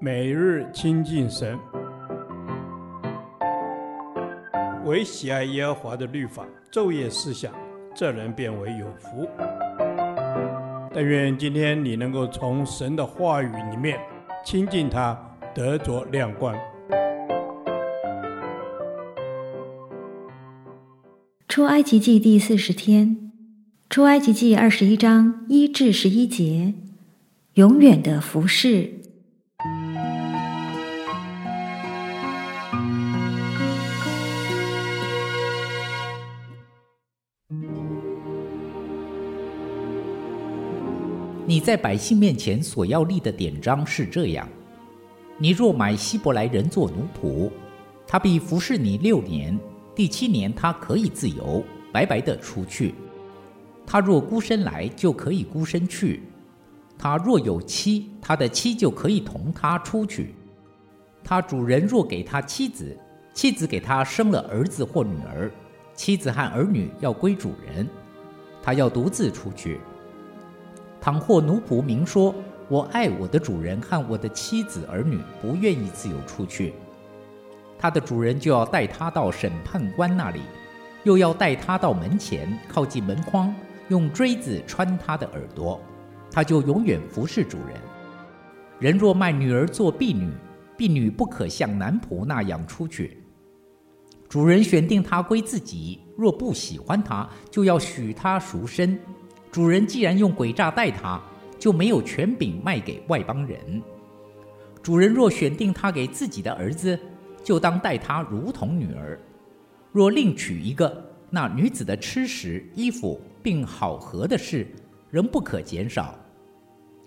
每日亲近神，唯喜爱耶和华的律法，昼夜思想，这人便为有福。但愿今天你能够从神的话语里面亲近他，得着亮光。出埃及记第四十天，出埃及记二十一章一至十一节，永远的服事。在百姓面前所要立的典章是这样：你若买希伯来人做奴仆，他必服侍你六年，第七年他可以自由，白白的出去。他若孤身来，就可以孤身去；他若有妻，他的妻就可以同他出去。他主人若给他妻子，妻子给他生了儿子或女儿，妻子和儿女要归主人，他要独自出去。倘或奴仆明说：“我爱我的主人和我的妻子儿女，不愿意自由出去。”他的主人就要带他到审判官那里，又要带他到门前，靠近门框，用锥子穿他的耳朵，他就永远服侍主人。人若卖女儿做婢女，婢女不可像男仆那样出去。主人选定她归自己，若不喜欢她，就要许她赎身。主人既然用诡诈待他，就没有权柄卖给外邦人。主人若选定他给自己的儿子，就当待他如同女儿。若另娶一个，那女子的吃食、衣服并好合的事，仍不可减少。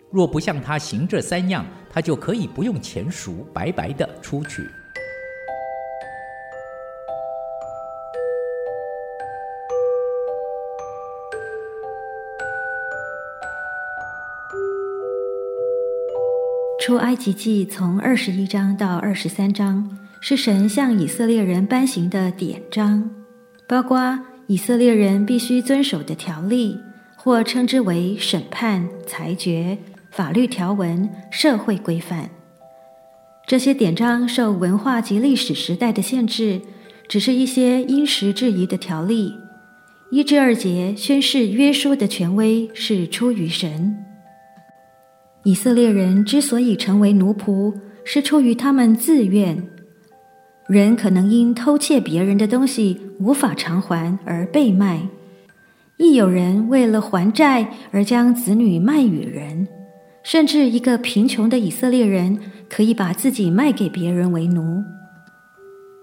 若不向他行这三样，他就可以不用钱赎，白白的出去。出埃及记从二十一章到二十三章是神向以色列人颁行的典章，包括以色列人必须遵守的条例，或称之为审判、裁决、法律条文、社会规范。这些典章受文化及历史时代的限制，只是一些因时制宜的条例。一至二节宣示约书的权威是出于神。以色列人之所以成为奴仆，是出于他们自愿。人可能因偷窃别人的东西无法偿还而被卖，亦有人为了还债而将子女卖与人，甚至一个贫穷的以色列人可以把自己卖给别人为奴。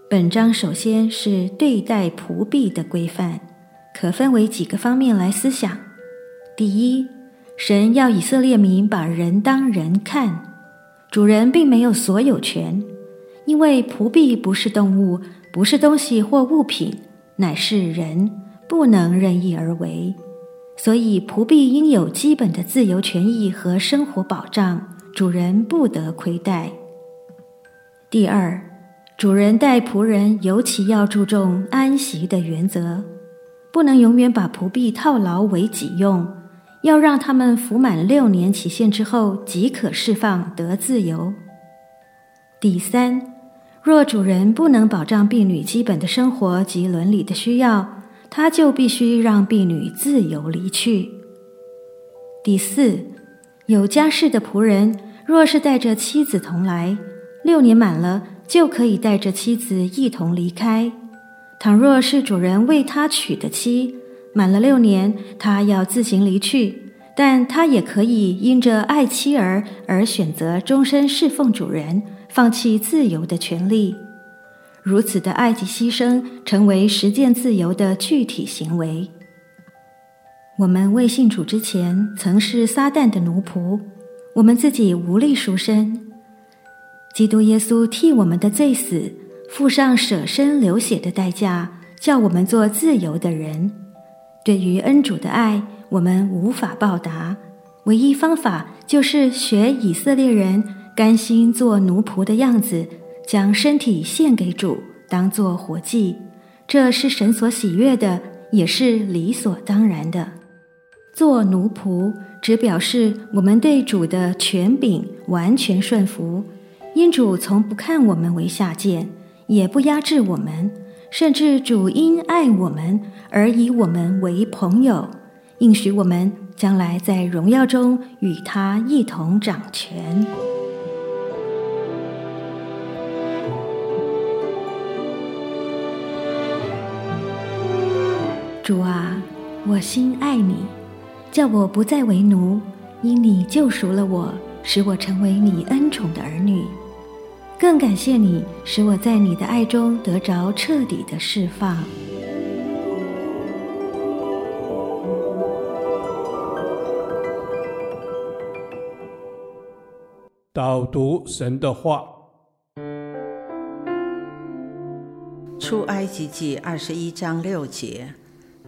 本章首先是对待仆婢的规范，可分为几个方面来思想。第一，神要以色列民把人当人看，主人并没有所有权，因为仆婢不是动物，不是东西或物品，乃是人，不能任意而为，所以仆婢应有基本的自由权益和生活保障，主人不得亏待。第二，主人待仆人尤其要注重安息的原则，不能永远把仆婢套牢为己用。要让他们服满六年期限之后，即可释放得自由。第三，若主人不能保障婢女基本的生活及伦理的需要，他就必须让婢女自由离去。第四，有家室的仆人，若是带着妻子同来，六年满了，就可以带着妻子一同离开。倘若是主人为他娶的妻，满了六年，他要自行离去，但他也可以因着爱妻儿而选择终身侍奉主人，放弃自由的权利。如此的爱及牺牲，成为实践自由的具体行为。我们未信主之前，曾是撒旦的奴仆，我们自己无力赎身。基督耶稣替我们的罪死，付上舍身流血的代价，叫我们做自由的人。对于恩主的爱，我们无法报答，唯一方法就是学以色列人甘心做奴仆的样子，将身体献给主，当做活祭。这是神所喜悦的，也是理所当然的。做奴仆，只表示我们对主的权柄完全顺服，因主从不看我们为下贱，也不压制我们，甚至主因爱我们而以我们为朋友，应许我们将来在荣耀中与他一同掌权。主啊，我心爱你。叫我不再为奴，因你救赎了我，使我成为你恩宠的儿女。更感谢你，使我在你的爱中得着彻底的释放。导读神的话，出埃及记二十一章六节。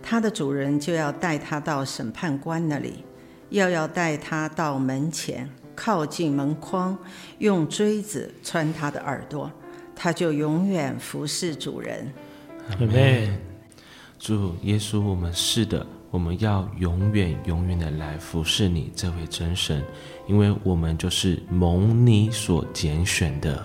他的主人就要带他到审判官那里，又要带他到门前，靠近门框，用锥子穿他的耳朵，他就永远服侍主人。阿门。主耶稣，我们是的，我们要永远永远的来服侍你这位真神，因为我们就是蒙你所拣选的。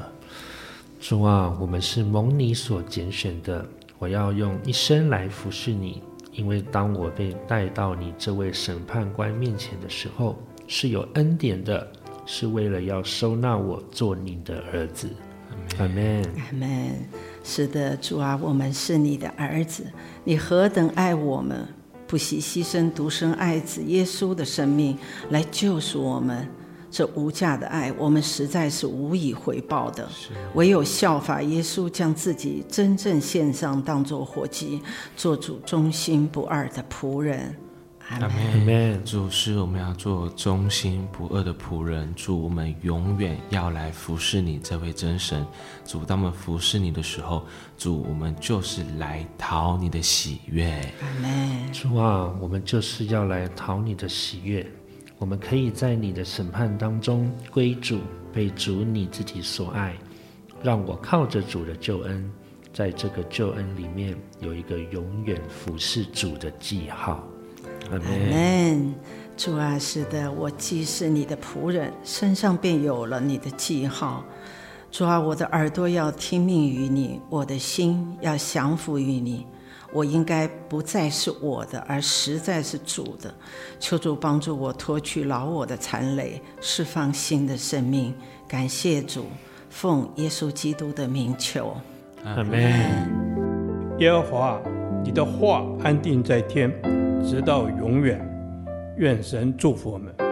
主啊，我们是蒙你所拣选的，我要用一生来服侍你。因为当我被带到你这位审判官面前的时候，是有恩典的，是为了要收纳我做你的儿子。阿门。阿门。是的，主啊，我们是你的儿子，你何等爱我们，不惜牺牲独生爱子耶稣的生命来救赎我们。这无价的爱，我们实在是无以回报的。唯有效法耶稣，将自己真正献上，当作活祭，做主忠心不二的仆人。阿门。主是我们要做忠心不二的仆人。主，我们永远要来服侍你这位真神。主，当我们服侍你的时候，主，我们就是来讨你的喜悦。阿门。主啊，我们就是要来讨你的喜悦。我们可以在你的审判当中归主，被主你自己所爱，让我靠着主的救恩，在这个救恩里面有一个永远服侍主的记号。阿门。主啊，是的，我既是你的仆人，身上便有了你的记号。主啊，我的耳朵要听命于你，我的心要降服于你。我应该不再是我的，而实在是主的。求主帮助我脱去老我的残累，释放新的生命。感谢主，奉耶稣基督的名求。阿门。耶和华，你的话安定在天，直到永远。愿神祝福我们。